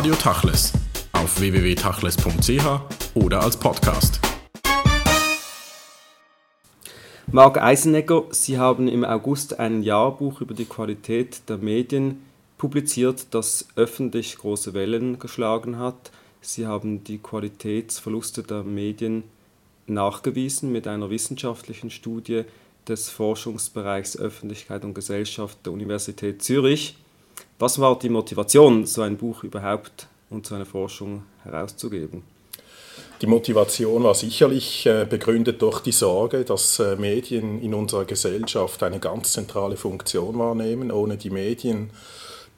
Radio Tachles auf www.tachles.ch oder als Podcast. Marc Eisenegger, Sie haben im August ein Jahrbuch über die Qualität der Medien publiziert, das öffentlich große Wellen geschlagen hat. Sie haben die Qualitätsverluste der Medien nachgewiesen mit einer wissenschaftlichen Studie des Forschungsbereichs Öffentlichkeit und Gesellschaft der Universität Zürich. Was war die Motivation, so ein Buch überhaupt und so eine Forschung herauszugeben? Die Motivation war sicherlich äh, begründet durch die Sorge, dass äh, Medien in unserer Gesellschaft eine ganz zentrale Funktion wahrnehmen. Ohne die Medien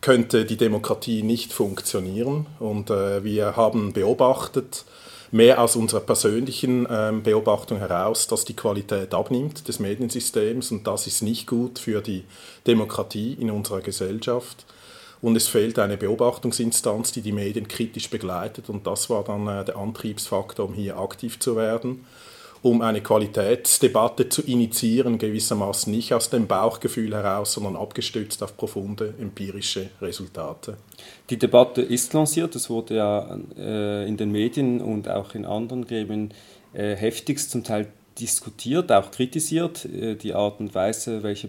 könnte die Demokratie nicht funktionieren. Und äh, wir haben beobachtet, mehr aus unserer persönlichen ähm, Beobachtung heraus, dass die Qualität abnimmt des Mediensystems und das ist nicht gut für die Demokratie in unserer Gesellschaft. Und es fehlt eine Beobachtungsinstanz, die die Medien kritisch begleitet und das war dann äh, der Antriebsfaktor, um hier aktiv zu werden um eine Qualitätsdebatte zu initiieren, gewissermaßen nicht aus dem Bauchgefühl heraus, sondern abgestützt auf profunde empirische Resultate. Die Debatte ist lanciert, es wurde ja äh, in den Medien und auch in anderen Gremien äh, heftigst zum Teil diskutiert, auch kritisiert, äh, die Art und Weise, welche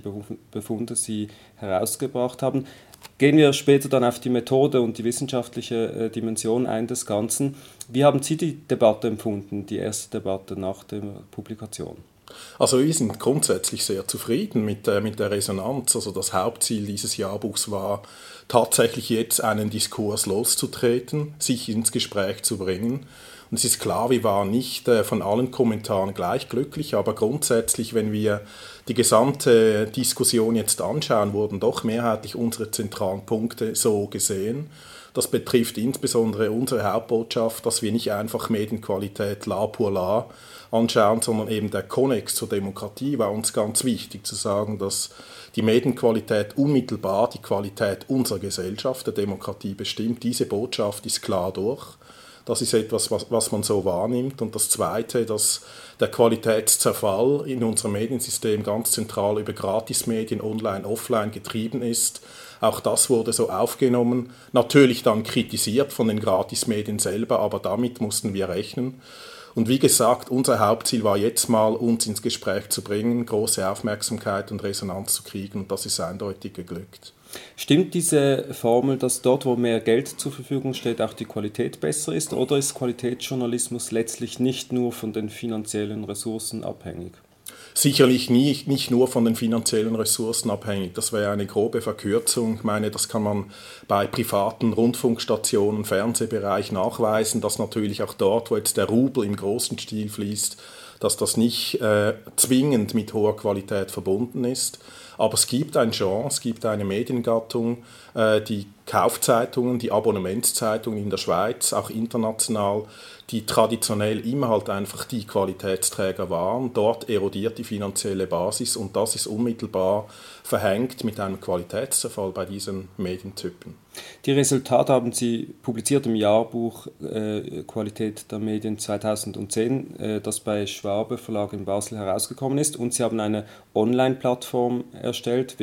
Befunde sie herausgebracht haben. Gehen wir später dann auf die Methode und die wissenschaftliche äh, Dimension ein des Ganzen. Wie haben Sie die Debatte empfunden, die erste Debatte nach der Publikation? Also wir sind grundsätzlich sehr zufrieden mit, äh, mit der Resonanz. Also das Hauptziel dieses Jahrbuchs war tatsächlich jetzt einen Diskurs loszutreten, sich ins Gespräch zu bringen und es ist klar, wir waren nicht äh, von allen Kommentaren gleich glücklich, aber grundsätzlich, wenn wir die gesamte Diskussion jetzt anschauen, wurden doch mehrheitlich unsere zentralen Punkte so gesehen. Das betrifft insbesondere unsere Hauptbotschaft, dass wir nicht einfach Medienqualität la pour la anschauen, sondern eben der Konnex zur Demokratie war uns ganz wichtig zu sagen, dass die Medienqualität unmittelbar die Qualität unserer Gesellschaft, der Demokratie bestimmt. Diese Botschaft ist klar durch. Das ist etwas, was, was man so wahrnimmt. Und das Zweite, dass der Qualitätszerfall in unserem Mediensystem ganz zentral über Gratismedien, online, offline getrieben ist. Auch das wurde so aufgenommen, natürlich dann kritisiert von den Gratismedien selber, aber damit mussten wir rechnen. Und wie gesagt, unser Hauptziel war jetzt mal, uns ins Gespräch zu bringen, große Aufmerksamkeit und Resonanz zu kriegen und das ist eindeutig geglückt. Stimmt diese Formel, dass dort, wo mehr Geld zur Verfügung steht, auch die Qualität besser ist? Oder ist Qualitätsjournalismus letztlich nicht nur von den finanziellen Ressourcen abhängig? Sicherlich nicht, nicht nur von den finanziellen Ressourcen abhängig. Das wäre eine grobe Verkürzung. Ich meine, das kann man bei privaten Rundfunkstationen, Fernsehbereich nachweisen, dass natürlich auch dort, wo jetzt der Rubel im großen Stil fließt, dass das nicht äh, zwingend mit hoher Qualität verbunden ist. Aber es gibt ein Genre, es gibt eine Mediengattung, äh, die Kaufzeitungen, die Abonnementszeitungen in der Schweiz, auch international, die traditionell immer halt einfach die Qualitätsträger waren. Dort erodiert die finanzielle Basis und das ist unmittelbar verhängt mit einem Qualitätszerfall bei diesen Medientypen. Die Resultate haben Sie publiziert im Jahrbuch äh, Qualität der Medien 2010, äh, das bei Schwabe Verlag in Basel herausgekommen ist. Und Sie haben eine Online-Plattform erstellt,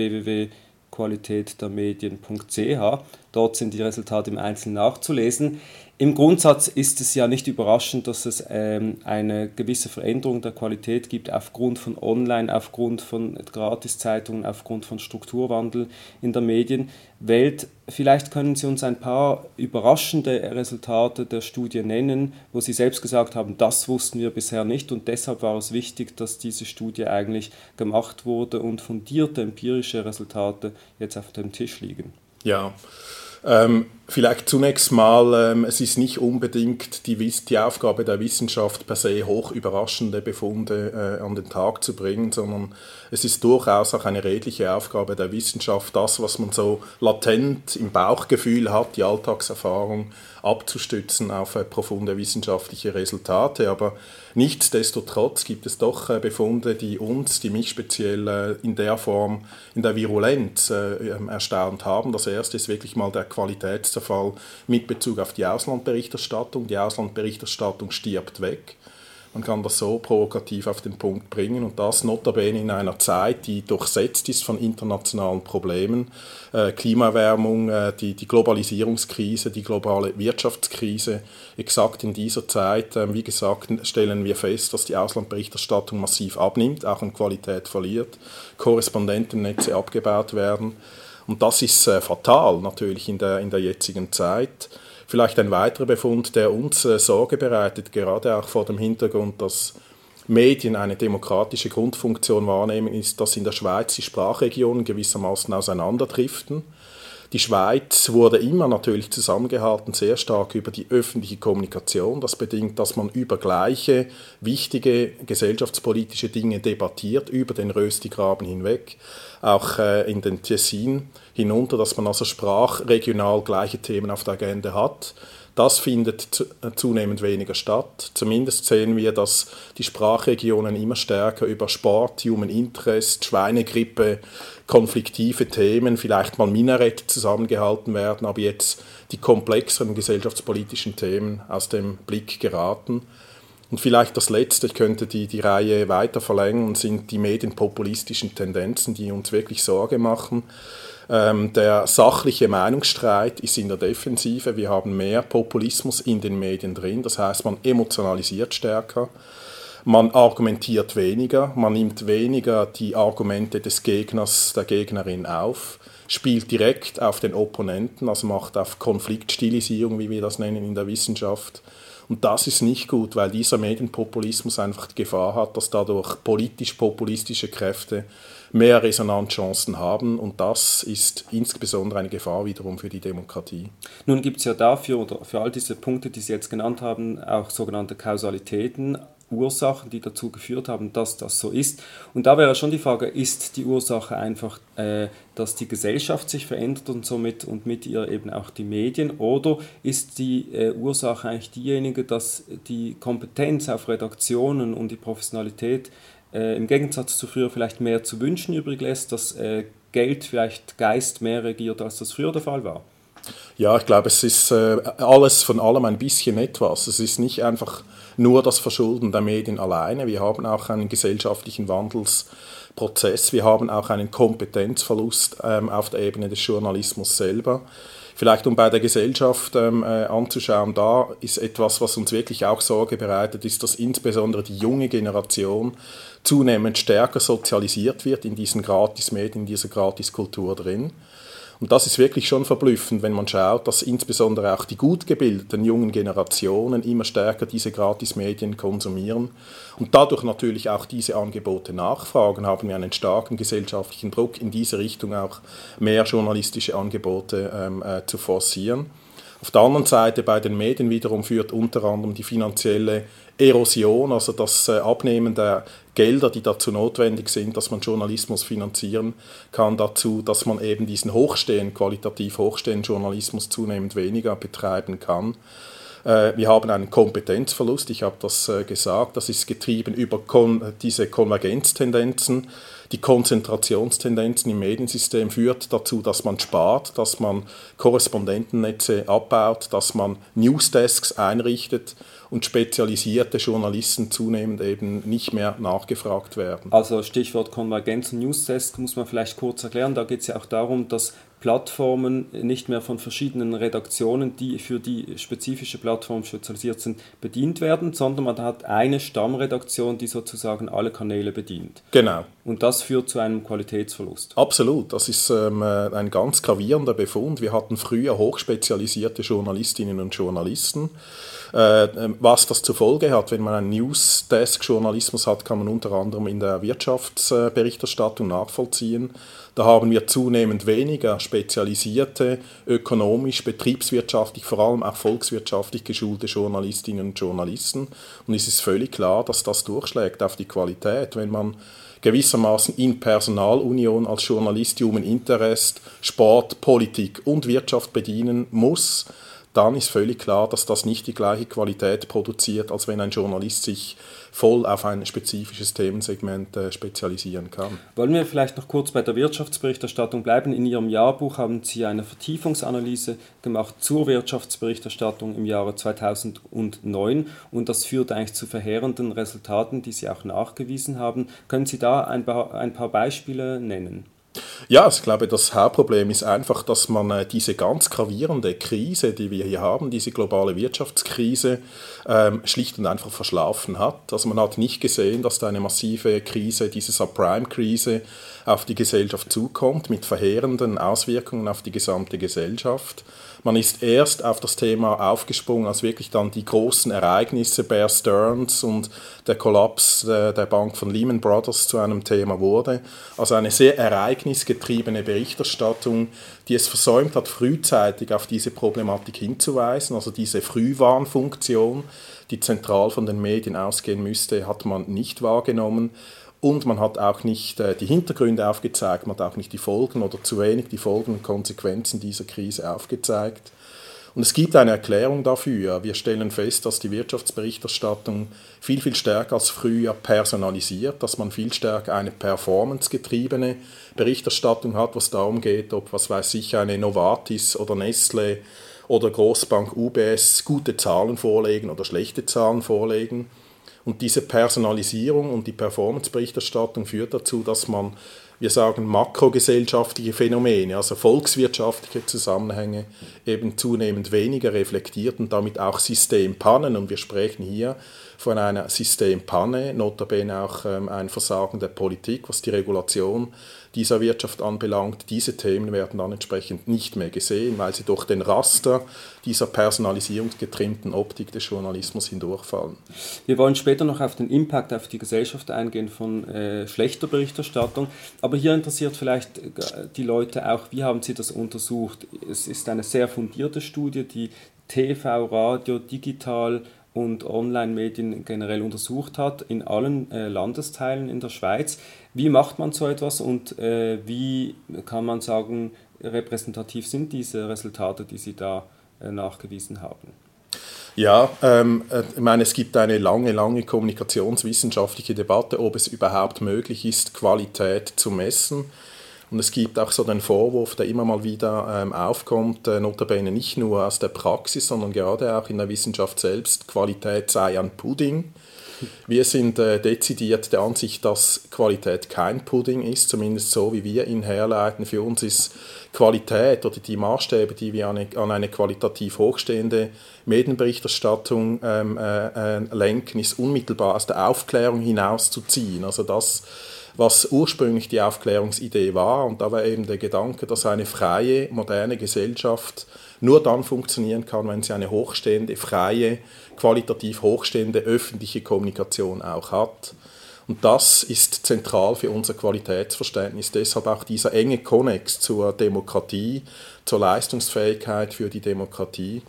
www.qualitätdermedien.ch. Dort sind die Resultate im Einzelnen nachzulesen. Im Grundsatz ist es ja nicht überraschend, dass es ähm, eine gewisse Veränderung der Qualität gibt aufgrund von Online, aufgrund von Gratiszeitungen, aufgrund von Strukturwandel in der Medienwelt. Vielleicht können Sie uns ein paar überraschende Resultate der Studie nennen, wo Sie selbst gesagt haben, das wussten wir bisher nicht und deshalb war es wichtig, dass diese Studie eigentlich gemacht wurde und fundierte empirische Resultate jetzt auf dem Tisch liegen. Ja, ähm, vielleicht zunächst mal, ähm, es ist nicht unbedingt die, die, Aufgabe der Wissenschaft per se hoch überraschende Befunde äh, an den Tag zu bringen, sondern es ist durchaus auch eine redliche Aufgabe der Wissenschaft, das, was man so latent im Bauchgefühl hat, die Alltagserfahrung abzustützen auf äh, profunde wissenschaftliche Resultate. Aber nichtsdestotrotz gibt es doch äh, Befunde, die uns, die mich speziell äh, in der Form, in der Virulenz äh, ähm, erstaunt haben. Das erste ist wirklich mal der Qualitätszerfall mit Bezug auf die Auslandberichterstattung. Die Auslandberichterstattung stirbt weg. Man kann das so provokativ auf den Punkt bringen und das notabene in einer Zeit, die durchsetzt ist von internationalen Problemen, äh, Klimaerwärmung, äh, die, die Globalisierungskrise, die globale Wirtschaftskrise. Exakt in dieser Zeit, äh, wie gesagt, stellen wir fest, dass die Auslandberichterstattung massiv abnimmt, auch an Qualität verliert, Korrespondentennetze abgebaut werden. Und das ist äh, fatal natürlich in der, in der jetzigen Zeit. Vielleicht ein weiterer Befund, der uns äh, Sorge bereitet, gerade auch vor dem Hintergrund, dass Medien eine demokratische Grundfunktion wahrnehmen, ist, dass in der Schweiz die Sprachregionen gewissermaßen auseinanderdriften. Die Schweiz wurde immer natürlich zusammengehalten, sehr stark über die öffentliche Kommunikation. Das bedingt, dass man über gleiche wichtige gesellschaftspolitische Dinge debattiert, über den Röstigraben hinweg, auch äh, in den Tessin hinunter, dass man also sprachregional gleiche Themen auf der Agenda hat. Das findet äh, zunehmend weniger statt. Zumindest sehen wir, dass die Sprachregionen immer stärker über Sport, Human Interest, Schweinegrippe, konfliktive Themen, vielleicht mal Minarett zusammengehalten werden, aber jetzt die komplexeren gesellschaftspolitischen Themen aus dem Blick geraten. Und vielleicht das Letzte, ich könnte die, die Reihe weiter verlängern, sind die medienpopulistischen Tendenzen, die uns wirklich Sorge machen. Ähm, der sachliche Meinungsstreit ist in der Defensive. Wir haben mehr Populismus in den Medien drin. Das heißt, man emotionalisiert stärker. Man argumentiert weniger, man nimmt weniger die Argumente des Gegners, der Gegnerin auf, spielt direkt auf den Opponenten, also macht auf Konfliktstilisierung, wie wir das nennen in der Wissenschaft. Und das ist nicht gut, weil dieser Medienpopulismus einfach die Gefahr hat, dass dadurch politisch-populistische Kräfte mehr Resonanzchancen haben und das ist insbesondere eine Gefahr wiederum für die Demokratie. Nun gibt es ja dafür oder für all diese Punkte, die Sie jetzt genannt haben, auch sogenannte Kausalitäten, Ursachen, die dazu geführt haben, dass das so ist. Und da wäre schon die Frage, ist die Ursache einfach, äh, dass die Gesellschaft sich verändert und somit und mit ihr eben auch die Medien, oder ist die äh, Ursache eigentlich diejenige, dass die Kompetenz auf Redaktionen und die Professionalität äh, im Gegensatz zu früher vielleicht mehr zu wünschen übrig lässt, dass äh, Geld vielleicht Geist mehr regiert, als das früher der Fall war? Ja, ich glaube, es ist äh, alles von allem ein bisschen etwas. Es ist nicht einfach nur das Verschulden der Medien alleine. Wir haben auch einen gesellschaftlichen Wandelsprozess. Wir haben auch einen Kompetenzverlust ähm, auf der Ebene des Journalismus selber. Vielleicht um bei der Gesellschaft ähm, äh, anzuschauen, da ist etwas, was uns wirklich auch Sorge bereitet, ist, dass insbesondere die junge Generation zunehmend stärker sozialisiert wird in diesen Gratis-Medien, in dieser Gratiskultur drin. Und das ist wirklich schon verblüffend, wenn man schaut, dass insbesondere auch die gut gebildeten jungen Generationen immer stärker diese Gratismedien konsumieren und dadurch natürlich auch diese Angebote nachfragen, haben wir einen starken gesellschaftlichen Druck in diese Richtung auch mehr journalistische Angebote ähm, äh, zu forcieren. Auf der anderen Seite bei den Medien wiederum führt unter anderem die finanzielle Erosion, also das äh, Abnehmen der Gelder, die dazu notwendig sind, dass man Journalismus finanzieren kann, dazu, dass man eben diesen hochstehenden, qualitativ hochstehenden Journalismus zunehmend weniger betreiben kann. Äh, wir haben einen Kompetenzverlust, ich habe das äh, gesagt, das ist getrieben über diese Konvergenztendenzen. Die Konzentrationstendenzen im Mediensystem führt dazu, dass man spart, dass man Korrespondentennetze abbaut, dass man Newsdesks einrichtet und spezialisierte Journalisten zunehmend eben nicht mehr nachgefragt werden. Also Stichwort Konvergenz und Newsdesk muss man vielleicht kurz erklären. Da geht es ja auch darum, dass Plattformen nicht mehr von verschiedenen Redaktionen, die für die spezifische Plattform spezialisiert sind, bedient werden, sondern man hat eine Stammredaktion, die sozusagen alle Kanäle bedient. Genau. Und das führt zu einem Qualitätsverlust. Absolut, das ist ähm, äh, ein ganz gravierender Befund. Wir hatten früher hochspezialisierte Journalistinnen und Journalisten. Äh, ähm, was das zur Folge hat, wenn man einen News-Desk-Journalismus hat, kann man unter anderem in der Wirtschaftsberichterstattung nachvollziehen. Da haben wir zunehmend weniger spezialisierte, ökonomisch, betriebswirtschaftlich, vor allem auch volkswirtschaftlich geschulte Journalistinnen und Journalisten. Und es ist völlig klar, dass das durchschlägt auf die Qualität, wenn man gewissermaßen in Personalunion als Journalist Human Interest, Sport, Politik und Wirtschaft bedienen muss dann ist völlig klar, dass das nicht die gleiche Qualität produziert, als wenn ein Journalist sich voll auf ein spezifisches Themensegment äh, spezialisieren kann. Wollen wir vielleicht noch kurz bei der Wirtschaftsberichterstattung bleiben? In Ihrem Jahrbuch haben Sie eine Vertiefungsanalyse gemacht zur Wirtschaftsberichterstattung im Jahre 2009 und das führt eigentlich zu verheerenden Resultaten, die Sie auch nachgewiesen haben. Können Sie da ein paar, ein paar Beispiele nennen? Ja, ich glaube, das Hauptproblem ist einfach, dass man äh, diese ganz gravierende Krise, die wir hier haben, diese globale Wirtschaftskrise, ähm, schlicht und einfach verschlafen hat. Also man hat nicht gesehen, dass da eine massive Krise, diese Subprime-Krise, auf die Gesellschaft zukommt, mit verheerenden Auswirkungen auf die gesamte Gesellschaft. Man ist erst auf das Thema aufgesprungen, als wirklich dann die großen Ereignisse, Bear Stearns und der Kollaps der, der Bank von Lehman Brothers zu einem Thema wurde. Also eine sehr ereignisgetriebene Berichterstattung, die es versäumt hat, frühzeitig auf diese Problematik hinzuweisen, also diese Frühwarnfunktion, die zentral von den Medien ausgehen müsste, hat man nicht wahrgenommen. Und man hat auch nicht äh, die Hintergründe aufgezeigt, man hat auch nicht die Folgen oder zu wenig die Folgen und Konsequenzen dieser Krise aufgezeigt. Und es gibt eine Erklärung dafür. Wir stellen fest, dass die Wirtschaftsberichterstattung viel, viel stärker als früher personalisiert, dass man viel stärker eine performancegetriebene Berichterstattung hat, was darum geht, ob, was weiß ich, eine Novartis oder Nestle oder Großbank UBS gute Zahlen vorlegen oder schlechte Zahlen vorlegen und diese Personalisierung und die Performance-Berichterstattung führt dazu, dass man, wir sagen, makrogesellschaftliche Phänomene, also volkswirtschaftliche Zusammenhänge eben zunehmend weniger reflektiert und damit auch Systempannen. Und wir sprechen hier von einer Systempanne, notabene auch ähm, ein Versagen der Politik, was die Regulation dieser Wirtschaft anbelangt. Diese Themen werden dann entsprechend nicht mehr gesehen, weil sie durch den Raster dieser personalisierungsgetrimmten Optik des Journalismus hindurchfallen. Wir wollen später noch auf den Impact auf die Gesellschaft eingehen von äh, schlechter Berichterstattung, aber hier interessiert vielleicht äh, die Leute auch, wie haben Sie das untersucht? Es ist eine sehr fundierte Studie, die TV, Radio, digital und Online-Medien generell untersucht hat in allen äh, Landesteilen in der Schweiz. Wie macht man so etwas und äh, wie kann man sagen, repräsentativ sind diese Resultate, die Sie da äh, nachgewiesen haben? Ja, ähm, äh, ich meine, es gibt eine lange, lange kommunikationswissenschaftliche Debatte, ob es überhaupt möglich ist, Qualität zu messen. Und es gibt auch so den Vorwurf, der immer mal wieder ähm, aufkommt, äh, notabene nicht nur aus der Praxis, sondern gerade auch in der Wissenschaft selbst, Qualität sei ein Pudding. Wir sind äh, dezidiert der Ansicht, dass Qualität kein Pudding ist, zumindest so, wie wir ihn herleiten. Für uns ist Qualität oder die Maßstäbe, die wir an eine, an eine qualitativ hochstehende Medienberichterstattung ähm, äh, äh, lenken, ist unmittelbar aus der Aufklärung hinauszuziehen. Also das was ursprünglich die Aufklärungsidee war. Und da war eben der Gedanke, dass eine freie, moderne Gesellschaft nur dann funktionieren kann, wenn sie eine hochstehende, freie, qualitativ hochstehende öffentliche Kommunikation auch hat. Und das ist zentral für unser Qualitätsverständnis. Deshalb auch dieser enge Konnex zur Demokratie, zur Leistungsfähigkeit für die Demokratie.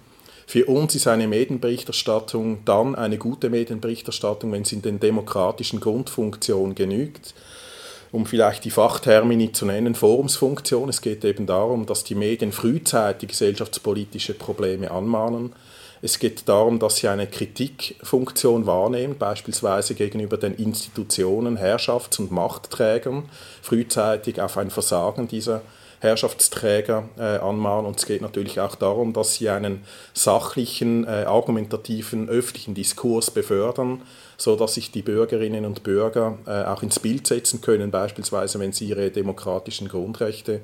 Für uns ist eine Medienberichterstattung dann eine gute Medienberichterstattung, wenn sie in den demokratischen Grundfunktionen genügt um vielleicht die Fachtermini zu nennen, Forumsfunktion. Es geht eben darum, dass die Medien frühzeitig gesellschaftspolitische Probleme anmahnen. Es geht darum, dass sie eine Kritikfunktion wahrnehmen, beispielsweise gegenüber den Institutionen, Herrschafts- und Machtträgern, frühzeitig auf ein Versagen dieser Herrschaftsträger äh, anmahnen. Und es geht natürlich auch darum, dass sie einen sachlichen, äh, argumentativen, öffentlichen Diskurs befördern, so dass sich die Bürgerinnen und Bürger äh, auch ins Bild setzen können, beispielsweise wenn sie ihre demokratischen Grundrechte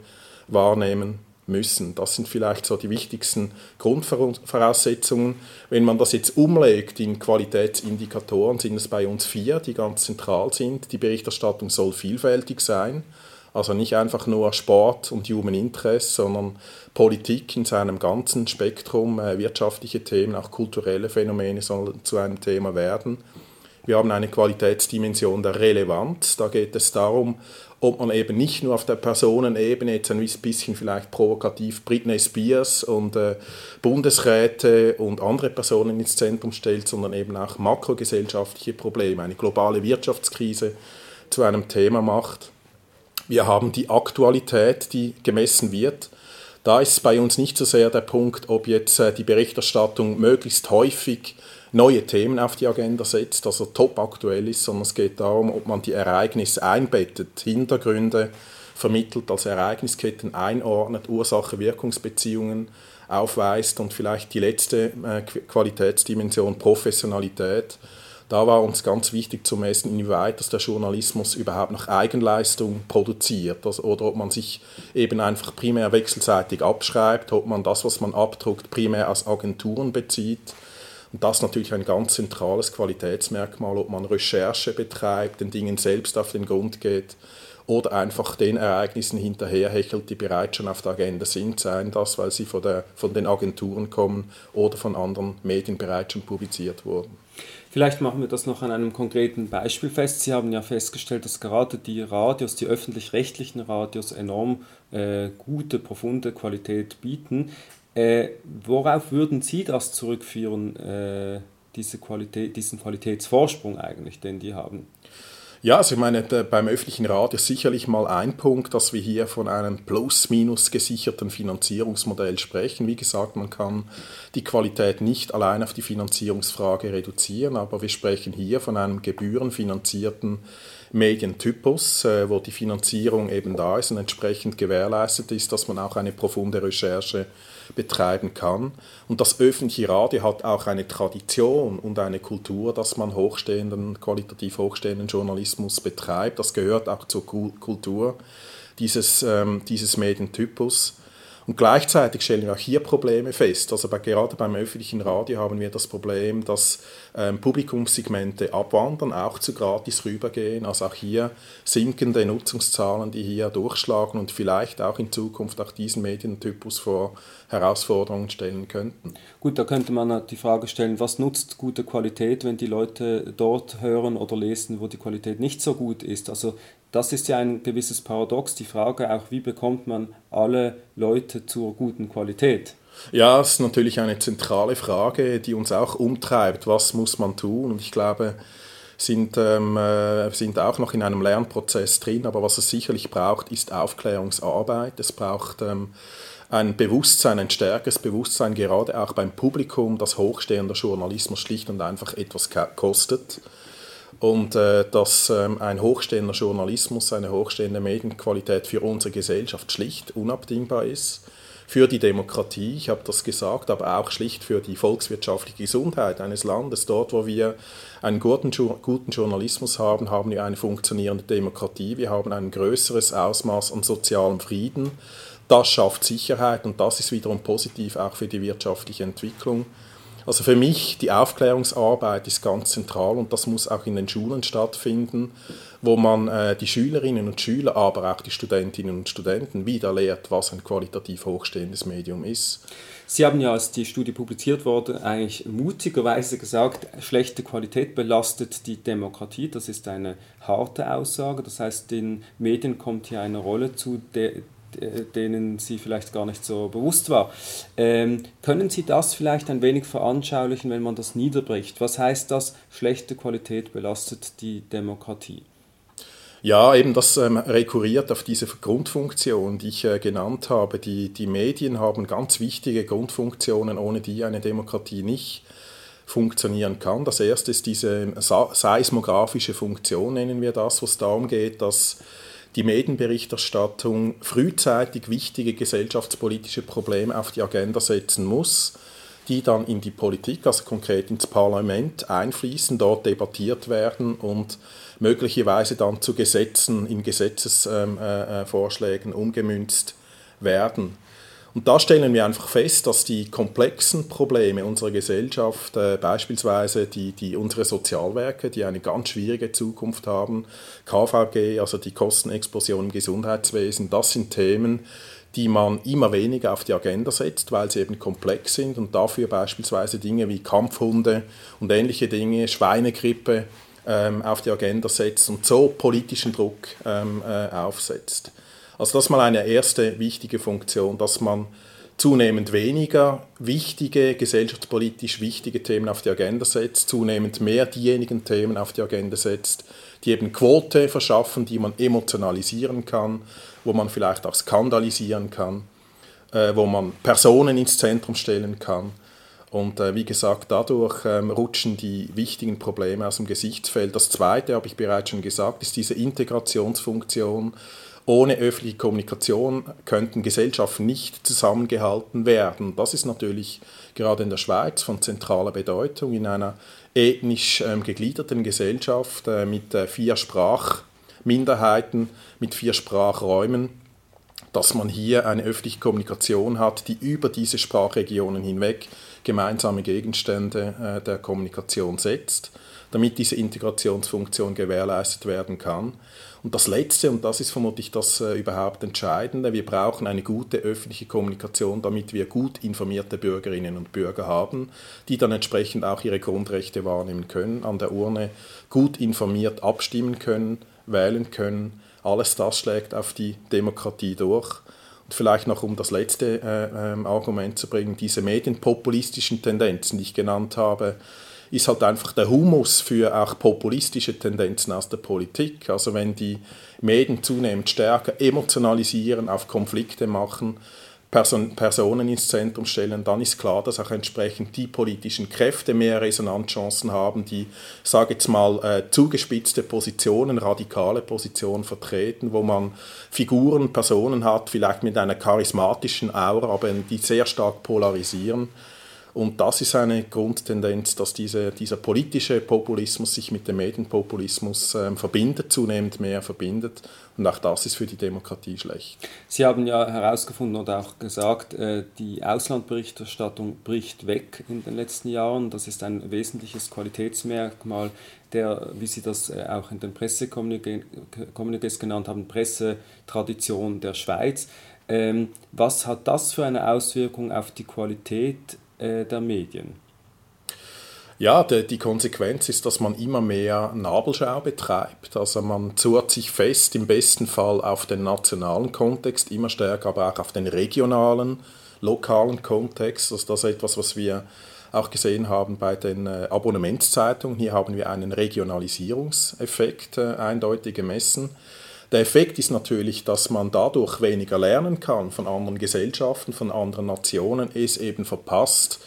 wahrnehmen müssen. Das sind vielleicht so die wichtigsten Grundvoraussetzungen. Wenn man das jetzt umlegt in Qualitätsindikatoren, sind es bei uns vier, die ganz zentral sind. Die Berichterstattung soll vielfältig sein. Also nicht einfach nur Sport und Human Interest, sondern Politik in seinem ganzen Spektrum, äh, wirtschaftliche Themen, auch kulturelle Phänomene sollen zu einem Thema werden. Wir haben eine Qualitätsdimension der Relevanz. Da geht es darum, ob man eben nicht nur auf der Personenebene jetzt ein bisschen vielleicht provokativ Britney Spears und äh, Bundesräte und andere Personen ins Zentrum stellt, sondern eben auch makrogesellschaftliche Probleme, eine globale Wirtschaftskrise zu einem Thema macht. Wir haben die Aktualität, die gemessen wird Da ist bei uns nicht so sehr der Punkt, ob jetzt äh, die Berichterstattung möglichst häufig neue Themen auf die Agenda setzt, also top aktuell ist, sondern es geht darum, ob man die Ereignisse einbettet, Hintergründe vermittelt, als Ereignisketten einordnet, Ursache-Wirkungsbeziehungen aufweist und vielleicht die letzte äh, Qualitätsdimension Professionalität. Da war uns ganz wichtig zu messen, inwieweit dass der Journalismus überhaupt noch Eigenleistung produziert also, oder ob man sich eben einfach primär wechselseitig abschreibt, ob man das, was man abdruckt, primär aus Agenturen bezieht. Und das ist natürlich ein ganz zentrales Qualitätsmerkmal, ob man Recherche betreibt, den Dingen selbst auf den Grund geht oder einfach den Ereignissen hinterherhechelt, die bereits schon auf der Agenda sind, seien das, weil sie von, der, von den Agenturen kommen oder von anderen Medien bereits schon publiziert wurden. Vielleicht machen wir das noch an einem konkreten Beispiel fest. Sie haben ja festgestellt, dass gerade die Radios, die öffentlich-rechtlichen Radios enorm äh, gute, profunde Qualität bieten. Äh, worauf würden Sie das zurückführen, äh, diese Qualität, diesen Qualitätsvorsprung eigentlich, den die haben? Ja, also ich meine, beim öffentlichen Rat ist sicherlich mal ein Punkt, dass wir hier von einem plus-minus gesicherten Finanzierungsmodell sprechen. Wie gesagt, man kann die Qualität nicht allein auf die Finanzierungsfrage reduzieren, aber wir sprechen hier von einem gebührenfinanzierten Medientypus, äh, wo die Finanzierung eben da ist und entsprechend gewährleistet ist, dass man auch eine profunde Recherche betreiben kann. Und das öffentliche Radio hat auch eine Tradition und eine Kultur, dass man hochstehenden, qualitativ hochstehenden Journalismus betreibt. Das gehört auch zur Kultur dieses, ähm, dieses Medientypus. Und gleichzeitig stellen wir auch hier Probleme fest. Also bei, gerade beim öffentlichen Radio haben wir das Problem, dass ähm, Publikumssegmente abwandern, auch zu gratis rübergehen. Also auch hier sinkende Nutzungszahlen, die hier durchschlagen und vielleicht auch in Zukunft auch diesen Medientypus vor Herausforderungen stellen könnten. Gut, da könnte man die Frage stellen, was nutzt gute Qualität, wenn die Leute dort hören oder lesen, wo die Qualität nicht so gut ist? Also das ist ja ein gewisses Paradox, die Frage auch, wie bekommt man alle Leute zur guten Qualität? Ja, das ist natürlich eine zentrale Frage, die uns auch umtreibt. Was muss man tun? Und ich glaube, sind, ähm, äh, sind auch noch in einem Lernprozess drin, aber was es sicherlich braucht, ist Aufklärungsarbeit. Es braucht ähm, ein Bewusstsein, ein stärkeres Bewusstsein, gerade auch beim Publikum, dass hochstehender Journalismus schlicht und einfach etwas kostet und äh, dass ähm, ein hochstehender Journalismus, eine hochstehende Medienqualität für unsere Gesellschaft schlicht unabdingbar ist, für die Demokratie, ich habe das gesagt, aber auch schlicht für die volkswirtschaftliche Gesundheit eines Landes. Dort, wo wir einen guten, guten Journalismus haben, haben wir eine funktionierende Demokratie, wir haben ein größeres Ausmaß an sozialem Frieden. Das schafft Sicherheit und das ist wiederum positiv auch für die wirtschaftliche Entwicklung. Also für mich die Aufklärungsarbeit ist ganz zentral und das muss auch in den Schulen stattfinden, wo man äh, die Schülerinnen und Schüler, aber auch die Studentinnen und Studenten wieder lehrt, was ein qualitativ hochstehendes Medium ist. Sie haben ja, als die Studie publiziert wurde, eigentlich mutigerweise gesagt, schlechte Qualität belastet die Demokratie. Das ist eine harte Aussage. Das heißt, den Medien kommt hier eine Rolle zu, denen sie vielleicht gar nicht so bewusst war. Ähm, können Sie das vielleicht ein wenig veranschaulichen, wenn man das niederbricht? Was heißt das, schlechte Qualität belastet die Demokratie? Ja, eben das ähm, rekurriert auf diese Grundfunktion, die ich äh, genannt habe. Die, die Medien haben ganz wichtige Grundfunktionen, ohne die eine Demokratie nicht funktionieren kann. Das erste ist diese seismografische Funktion, nennen wir das, wo es darum geht, dass die Medienberichterstattung frühzeitig wichtige gesellschaftspolitische Probleme auf die Agenda setzen muss, die dann in die Politik, also konkret ins Parlament einfließen, dort debattiert werden und möglicherweise dann zu Gesetzen, in Gesetzesvorschlägen ähm, äh, umgemünzt werden. Und da stellen wir einfach fest, dass die komplexen Probleme unserer Gesellschaft, äh, beispielsweise die, die, unsere Sozialwerke, die eine ganz schwierige Zukunft haben, KVG, also die Kostenexplosion im Gesundheitswesen, das sind Themen, die man immer weniger auf die Agenda setzt, weil sie eben komplex sind und dafür beispielsweise Dinge wie Kampfhunde und ähnliche Dinge, Schweinegrippe ähm, auf die Agenda setzt und so politischen Druck ähm, äh, aufsetzt. Also das ist mal eine erste wichtige Funktion, dass man zunehmend weniger wichtige, gesellschaftspolitisch wichtige Themen auf die Agenda setzt, zunehmend mehr diejenigen Themen auf die Agenda setzt, die eben Quote verschaffen, die man emotionalisieren kann, wo man vielleicht auch skandalisieren kann. äh, wo man Personen ins Zentrum stellen kann. Und äh, wie gesagt, dadurch ähm, rutschen die wichtigen Probleme aus dem Gesichtsfeld. Das Zweite, habe ich bereits schon gesagt, ist diese Integrationsfunktion. Ohne öffentliche Kommunikation könnten Gesellschaften nicht zusammengehalten werden. Das ist natürlich gerade in der Schweiz von zentraler Bedeutung in einer ethnisch ähm, gegliederten Gesellschaft äh, mit äh, vier Sprachminderheiten, mit vier Sprachräumen dass man hier eine öffentliche Kommunikation hat, die über diese Sprachregionen hinweg gemeinsame Gegenstände äh, der Kommunikation setzt, damit diese Integrationsfunktion gewährleistet werden kann. Und das Letzte, und das ist vermutlich das äh, überhaupt Entscheidende, wir brauchen eine gute öffentliche Kommunikation, damit wir gut informierte Bürgerinnen und Bürger haben, die dann entsprechend auch ihre Grundrechte wahrnehmen können, an der Urne gut informiert abstimmen können, wählen können alles das schlägt auf die Demokratie durch. Und vielleicht noch, um das letzte äh, äh, Argument zu bringen, diese medienpopulistischen Tendenzen, die ich genannt habe, ist halt einfach der Humus für auch populistische Tendenzen aus der Politik. Also wenn die Medien zunehmend stärker emotionalisieren, auf Konflikte machen, Person, Personen ins Zentrum stellen, dann ist klar, dass auch entsprechend die politischen Kräfte mehr Resonanzchancen haben, die, sage jetzt mal, äh, zugespitzte Positionen, radikale Positionen vertreten, wo man Figuren, Personen hat, vielleicht mit einer charismatischen Aura, aber die sehr stark polarisieren. Und das ist eine Grundtendenz, dass diese, dieser politische Populismus sich mit dem Medienpopulismus äh, verbindet, zunehmend mehr verbindet. Und auch das ist für die Demokratie schlecht. Sie haben ja herausgefunden oder auch gesagt, äh, die Auslandberichterstattung bricht weg in den letzten Jahren. Das ist ein wesentliches Qualitätsmerkmal der, wie Sie das äh, auch in den Pressekommuniqués genannt haben, Pressetradition der Schweiz. Ähm, was hat das für eine Auswirkung auf die Qualität äh, der Medien? Ja, die, Konsequenz ist, dass man immer mehr Nabelschau betreibt. Also man zurrt sich fest, im besten Fall auf den nationalen Kontext, immer stärker aber auch auf den regionalen, lokalen Kontext. Also das ist etwas, was wir auch gesehen haben bei den äh, Abonnementszeitungen. Hier haben wir einen Regionalisierungseffekt äh, eindeutig gemessen. Der Effekt ist natürlich, dass man dadurch weniger lernen kann von anderen Gesellschaften, von anderen Nationen, es eben verpasst,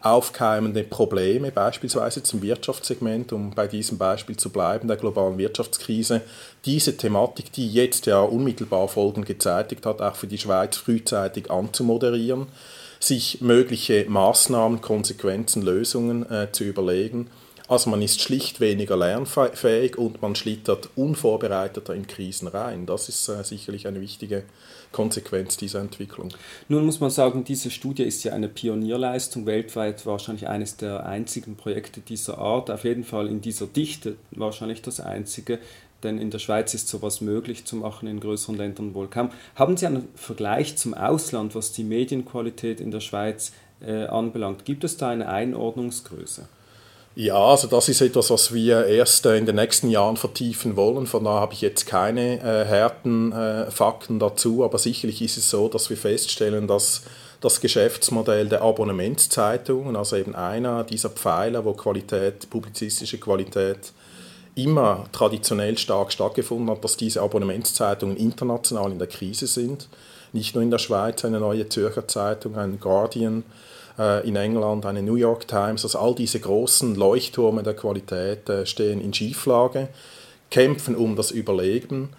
aufkeimende Probleme, beispielsweise zum Wirtschaftssegment, um bei diesem Beispiel zu bleiben, der globalen Wirtschaftskrise, diese Thematik, die jetzt ja unmittelbar Folgen gezeitigt hat, auch für die Schweiz frühzeitig anzumoderieren, sich mögliche Maßnahmen, Konsequenzen, Lösungen äh, zu überlegen also man ist schlicht weniger lernfähig und man schlittert unvorbereiteter in Krisen rein. Das ist äh, sicherlich eine wichtige Konsequenz dieser Entwicklung. Nun muss man sagen, diese Studie ist ja eine Pionierleistung, weltweit wahrscheinlich eines der einzigen Projekte dieser Art, auf jeden Fall in dieser Dichte wahrscheinlich das einzige, denn in der Schweiz ist sowas möglich zu machen, in größeren Ländern wohl kaum. Haben Sie einen Vergleich zum Ausland, was die Medienqualität in der Schweiz äh, anbelangt? Gibt es da eine Einordnungsgröße? Ja, also das ist etwas, was wir erst äh, in den nächsten Jahren vertiefen wollen. Von daher habe ich jetzt keine äh, harten äh, Fakten dazu, aber sicherlich ist es so, dass wir feststellen, dass das Geschäftsmodell der Abonnementszeitungen, also eben einer dieser Pfeiler, wo Qualität, publizistische Qualität immer traditionell stark stattgefunden hat, dass diese Abonnementszeitungen international in der Krise sind. Nicht nur in der Schweiz eine neue Zürcher Zeitung, ein Guardian, äh, in England, eine New York Times, also all diese großen Leuchttürme der Qualität äh, stehen in Schieflage, kämpfen um das Überleben.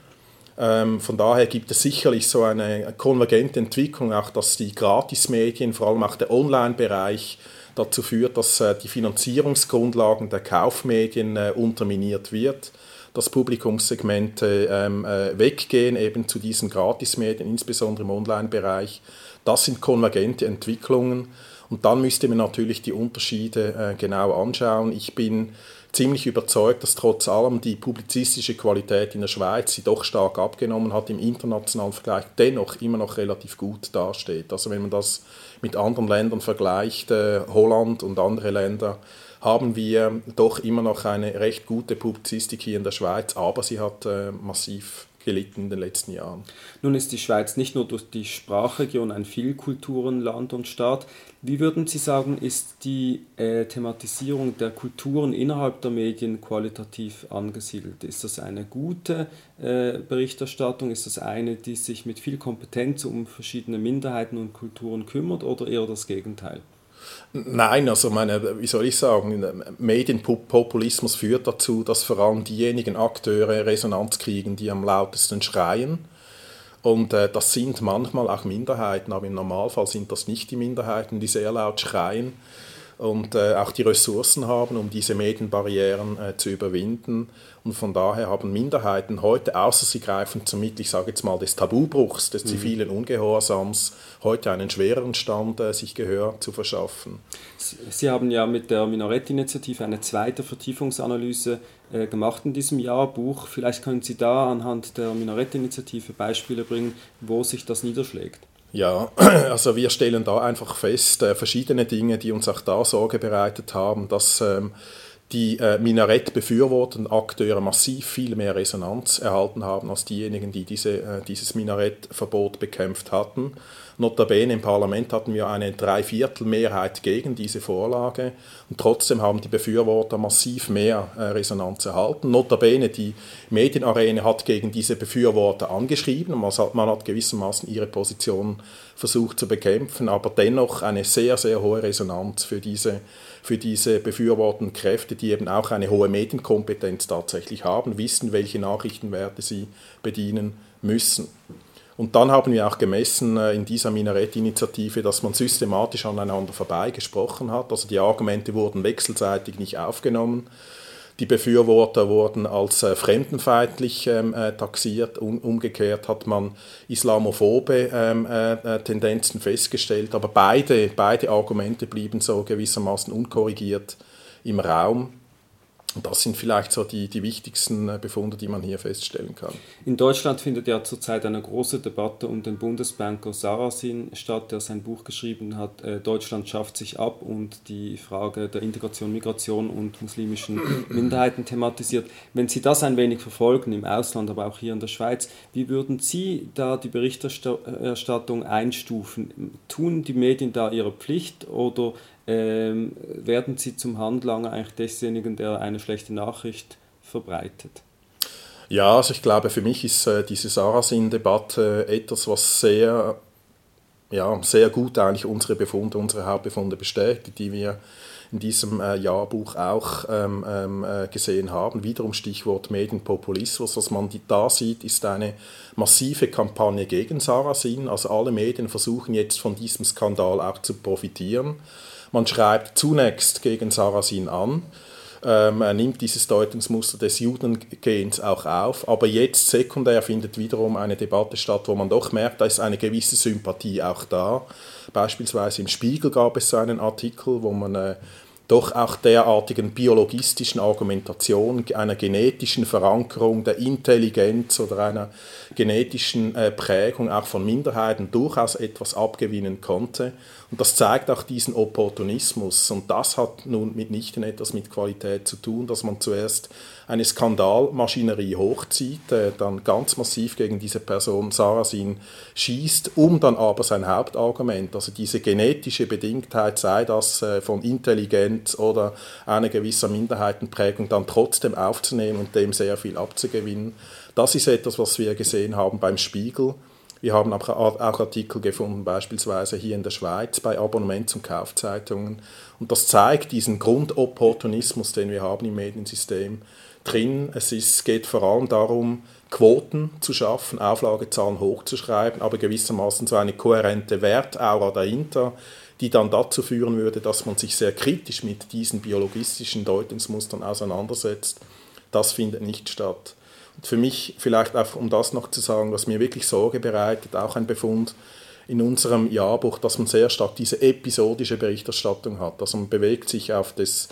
Ähm, von daher gibt es sicherlich so eine konvergente Entwicklung, auch dass die Gratismedien, vor allem auch der Online-Bereich, dazu führt, dass äh, die Finanzierungsgrundlagen der Kaufmedien unterminiert wird dass Publikumssegmente ähm, äh, weggehen eben zu diesen Gratismedien, insbesondere im Online-Bereich. Das sind konvergente Entwicklungen. Und dann müsste man natürlich die Unterschiede äh, genau anschauen. Ich bin ziemlich überzeugt, dass trotz allem die publizistische Qualität in der Schweiz, die doch stark abgenommen hat, im internationalen Vergleich dennoch immer noch relativ gut dasteht. Also wenn man das mit anderen Ländern vergleicht, äh, Holland und andere Länder, haben wir doch immer noch eine recht gute Publizistik hier in der Schweiz, aber sie hat äh, massiv gelitten in den letzten Jahren. Nun ist die Schweiz nicht nur durch die Sprachregion ein Vielkulturenland und Staat. Wie würden Sie sagen, ist die äh, Thematisierung der Kulturen innerhalb der Medien qualitativ angesiedelt? Ist das eine gute äh, Berichterstattung? Ist das eine, die sich mit viel Kompetenz um verschiedene Minderheiten und Kulturen kümmert oder eher das Gegenteil? Nein, also meine, wie soll ich sagen, Medienpopulismus führt dazu, dass vor allem diejenigen Akteure Resonanz kriegen, die am lautesten schreien. Und äh, das sind manchmal auch Minderheiten, aber im Normalfall sind das nicht die Minderheiten, die sehr laut schreien und äh, auch die Ressourcen haben, um diese Medienbarrieren äh, zu überwinden. Und von daher haben Minderheiten heute, außer sie greifen zum Mittel, ich sage jetzt mal, des Tabubruchs, des mhm. zivilen Ungehorsams, heute einen schwereren Stand, äh, sich Gehör zu verschaffen. Sie haben ja mit der Minarett-Initiative eine zweite Vertiefungsanalyse äh, gemacht in diesem Jahrbuch. Vielleicht können Sie da anhand der Minarett-Initiative Beispiele bringen, wo sich das niederschlägt. Ja, also wir stellen da einfach fest, äh, verschiedene Dinge, die uns auch da Sorge bereitet haben, dass ähm, die äh, Minarett befürwortenden Akteure massiv viel mehr Resonanz erhalten haben als diejenigen, die diese, äh, dieses Minarettverbot bekämpft hatten. Notabene im Parlament hatten wir eine Dreiviertelmehrheit gegen diese Vorlage und trotzdem haben die Befürworter massiv mehr äh, Resonanz erhalten. Notabene die Medienarena hat gegen diese Befürworter angeschrieben, hat, man hat gewissermaßen ihre Position versucht zu bekämpfen, aber dennoch eine sehr, sehr hohe Resonanz für diese für diese befürwortenden Kräfte, die eben auch eine hohe Medienkompetenz tatsächlich haben, wissen, welche Nachrichtenwerte sie bedienen müssen. Und dann haben wir auch gemessen äh, in dieser Minarett-Initiative, dass man systematisch aneinander vorbeigesprochen hat. Also die Argumente wurden wechselseitig nicht aufgenommen. Die Befürworter wurden als äh, fremdenfeindlich ähm, äh, taxiert. Um, umgekehrt hat man islamophobe ähm, äh, äh, Tendenzen festgestellt. Aber beide, beide Argumente blieben so gewissermaßen unkorrigiert im Raum. Und das sind vielleicht so die, die wichtigsten äh, Befunde, die man hier feststellen kann. In Deutschland findet ja zurzeit eine große Debatte um den Bundesbanker Sarasin statt, der sein Buch geschrieben hat, äh, Deutschland schafft sich ab und die Frage der Integration, Migration und muslimischen Minderheiten thematisiert. Wenn Sie das ein wenig verfolgen, im Ausland, aber auch hier in der Schweiz, wie würden Sie da die Berichterstattung einstufen? Tun die Medien da ihre Pflicht oder ähm, werden sie zum Handlanger eigentlich desjenigen, der eine schlechte Nachricht verbreitet. Ja, also ich glaube, für mich ist äh, diese Sarasin-Debatte etwas, was sehr, ja, sehr gut eigentlich unsere Befunde, unsere Hauptbefunde bestätigt, die wir in diesem äh, Jahrbuch auch ähm, ähm, äh, gesehen haben. Wiederum Stichwort Medienpopulismus. Was man da sieht, ist eine massive Kampagne gegen Sarasin. Also alle Medien versuchen jetzt von diesem Skandal auch zu profitieren. Man schreibt zunächst gegen Sarasin an, ähm, er nimmt dieses Deutungsmuster des Judengehens auch auf, aber jetzt sekundär findet wiederum eine Debatte statt, wo man doch merkt, da ist eine gewisse Sympathie auch da. Beispielsweise im Spiegel gab es so einen Artikel, wo man äh, doch auch derartigen biologistischen Argumentation, einer genetischen Verankerung der Intelligenz oder einer genetischen äh, Prägung auch von Minderheiten durchaus etwas abgewinnen konnte. Und das zeigt auch diesen Opportunismus. Und das hat nun mitnichten etwas mit Qualität zu tun, dass man zuerst eine Skandalmaschinerie hochzieht, äh, dann ganz massiv gegen diese Person Sarasin schießt, um dann aber sein Hauptargument, also diese genetische Bedingtheit, sei das äh, von Intelligenz oder einer gewisser Minderheitenprägung, dann trotzdem aufzunehmen und dem sehr viel abzugewinnen. Das ist etwas, was wir gesehen haben beim Spiegel wir haben auch, Artikel gefunden, beispielsweise hier in der Schweiz bei Abonnements- und Kaufzeitungen. Und das zeigt diesen Grundopportunismus, den wir haben im Mediensystem drin. Es ist, geht vor allem darum, Quoten zu schaffen, Auflagezahlen hochzuschreiben, aber gewissermaßen so eine kohärente Wertaura dahinter, die dann dazu führen würde, dass man sich sehr kritisch mit diesen biologistischen Deutungsmustern auseinandersetzt. Das findet nicht statt. Für mich vielleicht auch, um das noch zu sagen, was mir wirklich Sorge bereitet, auch ein Befund in unserem Jahrbuch, dass man sehr stark diese episodische Berichterstattung hat. Also man bewegt sich auf, das,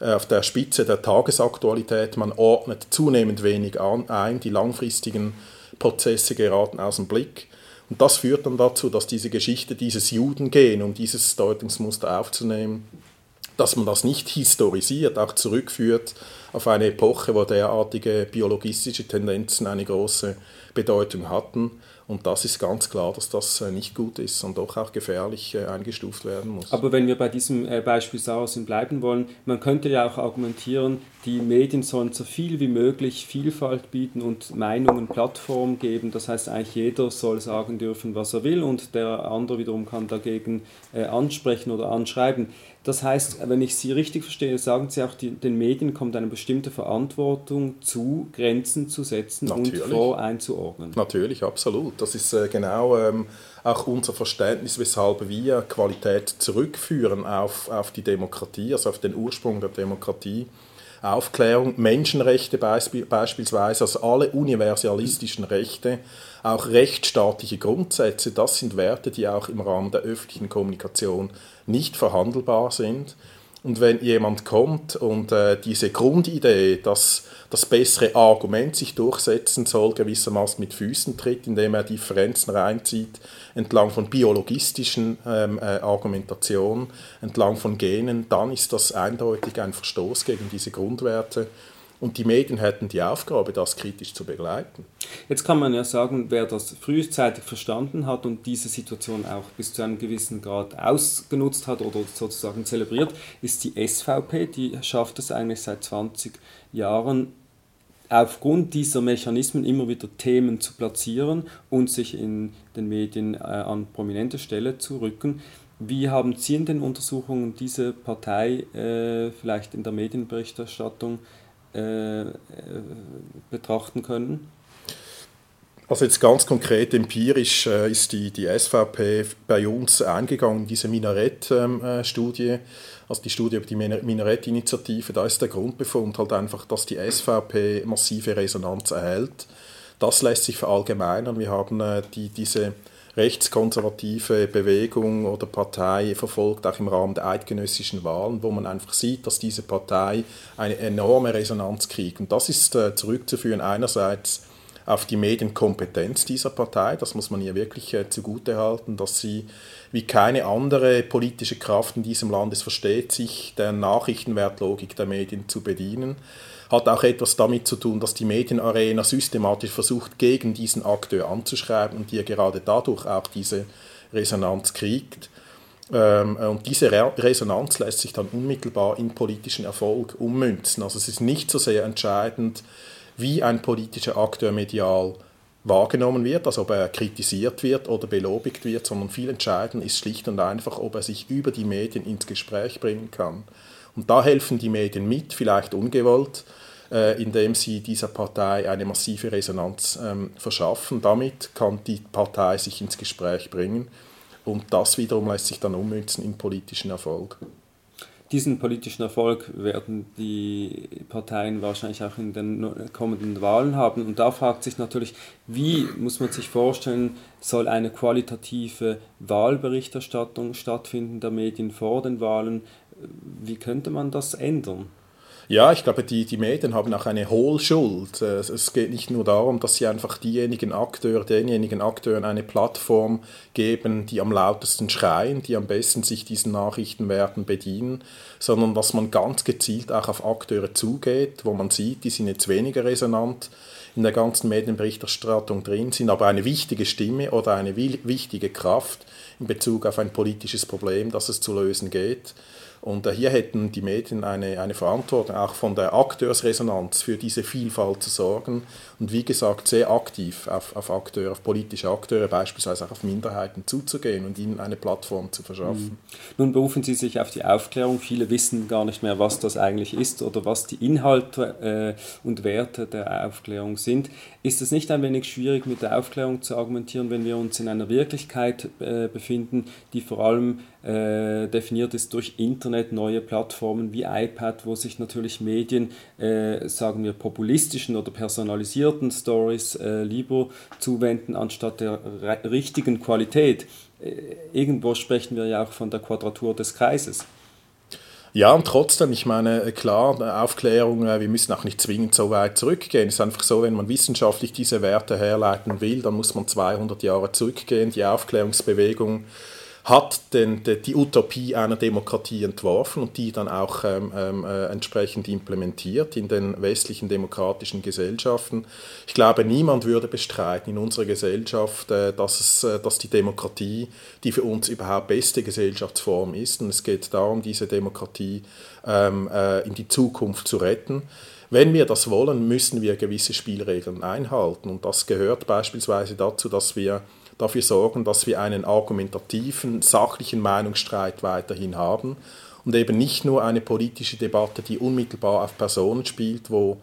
äh, auf der Spitze der Tagesaktualität, man ordnet zunehmend wenig an, ein, die langfristigen Prozesse geraten aus dem Blick. Und das führt dann dazu, dass diese Geschichte dieses Juden gehen, um dieses Deutungsmuster aufzunehmen, dass man das nicht historisiert, auch zurückführt auf eine Epoche, wo derartige biologistische Tendenzen eine große Bedeutung hatten. Und das ist ganz klar, dass das äh, nicht gut ist und doch auch gefährlich äh, eingestuft werden muss. Aber wenn wir bei diesem äh, Beispiel Sauersinn bleiben wollen, man könnte ja auch argumentieren, die Medien sollen so viel wie möglich Vielfalt bieten und Meinungen Plattform geben. Das heißt, eigentlich jeder soll sagen dürfen, was er will und der andere wiederum kann dagegen ansprechen oder anschreiben. Das heißt, wenn ich Sie richtig verstehe, sagen Sie auch, die, den Medien kommt eine bestimmte Verantwortung zu, Grenzen zu setzen Natürlich. und voreinzuordnen. Natürlich, absolut. Das ist äh, genau ähm, auch unser Verständnis, weshalb wir Qualität zurückführen auf, auf die Demokratie, also auf den Ursprung der Demokratie. Aufklärung, Menschenrechte beispielsweise, also alle universalistischen Rechte, auch rechtsstaatliche Grundsätze, das sind Werte, die auch im Rahmen der öffentlichen Kommunikation nicht verhandelbar sind. Und wenn jemand kommt und äh, diese Grundidee, dass das bessere Argument sich durchsetzen soll, gewissermaßen mit Füßen tritt, indem er Differenzen reinzieht, entlang von biologistischen ähm, äh, Argumentationen, entlang von Genen, dann ist das eindeutig ein Verstoß gegen diese Grundwerte. Und die Medien hätten die Aufgabe, das kritisch zu begleiten. Jetzt kann man ja sagen, wer das frühzeitig verstanden hat und diese Situation auch bis zu einem gewissen Grad ausgenutzt hat oder sozusagen zelebriert, ist die SVP. Die schafft es eigentlich seit 20 Jahren, aufgrund dieser Mechanismen immer wieder Themen zu platzieren und sich in den Medien äh, an prominente Stelle zu rücken. Wie haben Sie in den Untersuchungen diese Partei äh, vielleicht in der Medienberichterstattung äh, betrachten können? Also jetzt ganz konkret empirisch äh, ist die, die SVP bei uns eingegangen, diese Minarett-Studie, ähm, äh, also die Studie über die Minarett-Initiative, da ist der Grundbefund halt einfach, dass die SVP massive Resonanz erhält. Das lässt sich verallgemeinern. Wir haben äh, die, diese rechtskonservative Bewegung oder Partei verfolgt, auch im Rahmen der eidgenössischen Wahlen, wo man einfach sieht, dass diese Partei eine enorme Resonanz kriegt. Und das ist äh, zurückzuführen einerseits auf die Medienkompetenz dieser Partei, das muss man ihr wirklich äh, zugutehalten, dass sie wie keine andere politische Kraft in diesem Land es versteht, sich der Nachrichtenwertlogik der Medien zu bedienen hat auch etwas damit zu tun, dass die Medienarena systematisch versucht, gegen diesen Akteur anzuschreiben und er gerade dadurch auch diese Resonanz kriegt. Ähm, und diese Resonanz lässt sich dann unmittelbar in politischen Erfolg ummünzen. Also es ist nicht so sehr entscheidend, wie ein politischer Akteur medial wahrgenommen wird, also ob er kritisiert wird oder belobigt wird, sondern viel entscheidend ist schlicht und einfach, ob er sich über die Medien ins Gespräch bringen kann. Und da helfen die Medien mit, vielleicht ungewollt, äh, indem sie dieser Partei eine massive Resonanz ähm, verschaffen. Damit kann die Partei sich ins Gespräch bringen und das wiederum lässt sich dann ummünzen in politischen Erfolg. Diesen politischen Erfolg werden die Parteien wahrscheinlich auch in den kommenden Wahlen haben. Und da fragt sich natürlich, wie muss man sich vorstellen, soll eine qualitative Wahlberichterstattung stattfinden der Medien vor den Wahlen? Wie könnte man das ändern? Ja, ich glaube, die, die Medien haben auch eine Hohlschuld. Äh, es geht nicht nur darum, dass sie einfach diejenigen Akteure, denjenigen Akteuren eine Plattform geben, die am lautesten schreien, die am besten sich diesen Nachrichtenwerten bedienen, sondern dass man ganz gezielt auch auf Akteure zugeht, wo man sieht, die sind jetzt weniger resonant in der ganzen Medienberichterstattung drin, sind aber eine wichtige Stimme oder eine wichtige Kraft in Bezug auf ein politisches Problem, das es zu lösen geht. Und äh, hier hätten die Medien eine, eine Verantwortung, auch von der Akteursresonanz für diese Vielfalt zu sorgen und wie gesagt sehr aktiv auf, auf Akteure, auf politische Akteure, beispielsweise auch auf Minderheiten zuzugehen und ihnen eine Plattform zu verschaffen. Mhm. Nun berufen Sie sich auf die Aufklärung. Viele wissen gar nicht mehr, was das eigentlich ist oder was die Inhalte äh, und Werte der Aufklärung sind. Ist es nicht ein wenig schwierig, mit der Aufklärung zu argumentieren, wenn wir uns in einer Wirklichkeit äh, befinden, die vor allem äh, definiert ist durch Internet, neue Plattformen wie iPad, wo sich natürlich Medien, äh, sagen wir, populistischen oder personalisierten Stories äh, lieber zuwenden, anstatt der richtigen Qualität. Äh, irgendwo sprechen wir ja auch von der Quadratur des Kreises. Ja, und trotzdem, ich meine, klar, Aufklärung, äh, wir müssen auch nicht zwingend so weit zurückgehen. Es ist einfach so, wenn man wissenschaftlich diese Werte herleiten will, dann muss man 200 Jahre zurückgehen. Die Aufklärungsbewegung hat den, de, die Utopie einer Demokratie entworfen und die dann auch ähm, ähm, äh, entsprechend implementiert in den westlichen demokratischen Gesellschaften. Ich glaube, niemand würde bestreiten in unserer Gesellschaft, äh, dass, es, äh, dass die Demokratie die für uns überhaupt beste Gesellschaftsform ist. Und es geht darum, diese Demokratie ähm, äh, in die Zukunft zu retten. Wenn wir das wollen, müssen wir gewisse Spielregeln einhalten. Und das gehört beispielsweise dazu, dass wir dafür sorgen, dass wir einen argumentativen, sachlichen Meinungsstreit weiterhin haben und eben nicht nur eine politische Debatte, die unmittelbar auf Personen spielt, wo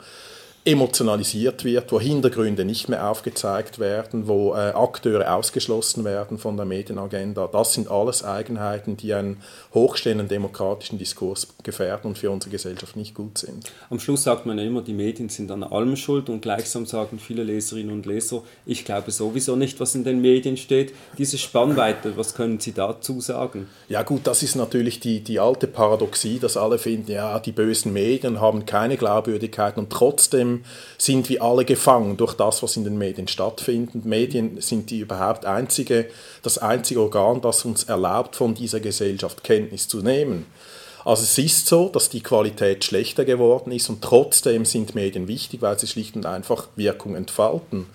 emotionalisiert wird, wo Hintergründe nicht mehr aufgezeigt werden, wo äh, Akteure ausgeschlossen werden von der Medienagenda. Das sind alles Eigenheiten, die einen hochstehenden demokratischen Diskurs gefährden und für unsere Gesellschaft nicht gut sind. Am Schluss sagt man ja immer, die Medien sind an allem schuld und gleichsam sagen viele Leserinnen und Leser, ich glaube sowieso nicht, was in den Medien steht. Diese Spannweite, was können Sie dazu sagen? Ja gut, das ist natürlich die, die alte Paradoxie, dass alle finden, ja, die bösen Medien haben keine Glaubwürdigkeit und trotzdem sind wir alle gefangen durch das, was in den Medien stattfindet. Medien sind die überhaupt einzige, das einzige Organ, das uns erlaubt, von dieser Gesellschaft Kenntnis zu nehmen. Also es ist so, dass die Qualität schlechter geworden ist und trotzdem sind Medien wichtig, weil sie schlicht und einfach Wirkung entfalten.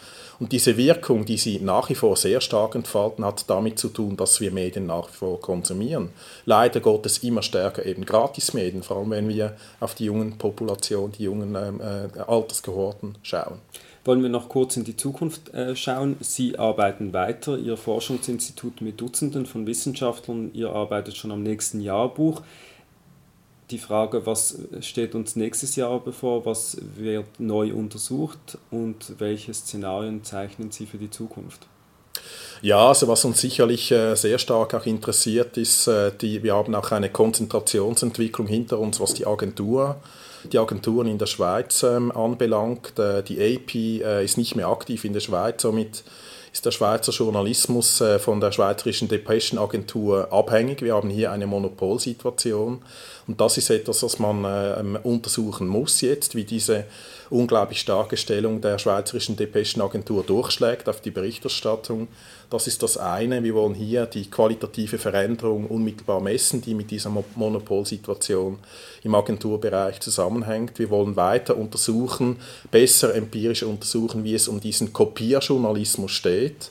Und diese Wirkung, die sie nach wie vor sehr stark entfalten, hat damit zu tun, dass wir Medien nach wie vor konsumieren. Leider Gottes immer stärker eben Gratismedien, vor allem wenn wir auf die jungen Population, die jungen ähm, äh, Altersgehorten schauen. Wollen wir noch kurz in die Zukunft äh, schauen? Sie arbeiten weiter, Ihr Forschungsinstitut mit Dutzenden von Wissenschaftlern, ihr arbeitet schon am nächsten Jahrbuch die Frage, was steht uns nächstes Jahr bevor, was wird neu untersucht und welche Szenarien zeichnen Sie für die Zukunft? Ja, also was uns sicherlich äh, sehr stark auch interessiert, ist, äh, die, wir haben auch eine Konzentrationsentwicklung hinter uns, was die Agentur, die Agenturen in der Schweiz ähm, anbelangt. Äh, die AP ist nicht mehr aktiv in der Schweiz, somit ist der Schweizer Journalismus von der Schweizerischen Depression-Agentur abhängig. Wir haben hier eine Monopolsituation und das ist etwas, was man äh, untersuchen muss jetzt, wie diese unglaublich starke Stellung der Schweizerischen Depression-Agentur durchschlägt auf die Berichterstattung. Das ist das eine. Wir wollen hier die qualitative Veränderung unmittelbar messen, die mit dieser Monopolsituation im Agenturbereich zusammenhängt. Wir wollen weiter untersuchen, besser empirisch untersuchen, wie es um diesen Kopierjournalismus steht.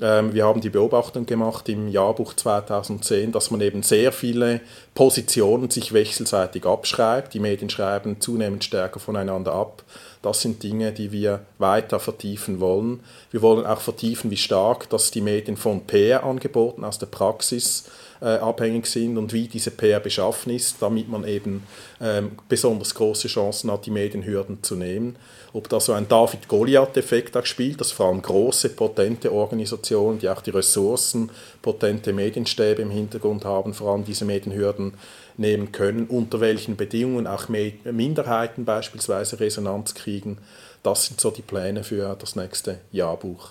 Ähm, wir haben die Beobachtung gemacht im Jahrbuch 2010, dass man eben sehr viele Positionen sich wechselseitig abschreibt. Die Medien schreiben zunehmend stärker voneinander ab. Das sind Dinge, die wir weiter vertiefen wollen. Wir wollen auch vertiefen, wie stark dass die Medien von PR-Angeboten aus der Praxis äh, abhängig sind und wie diese PR beschaffen ist, damit man eben ähm, besonders große Chancen hat, die Medienhürden zu nehmen. Ob da so ein David-Goliath-Effekt auch spielt, dass vor allem große, potente Organisationen, die auch die Ressourcen, potente Medienstäbe im Hintergrund haben, vor allem diese Medienhürden nehmen können, unter welchen Bedingungen auch Minderheiten beispielsweise Resonanz kriegen. Das sind so die Pläne für das nächste Jahrbuch.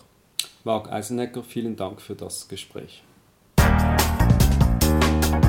Marc Eisenecker, vielen Dank für das Gespräch. you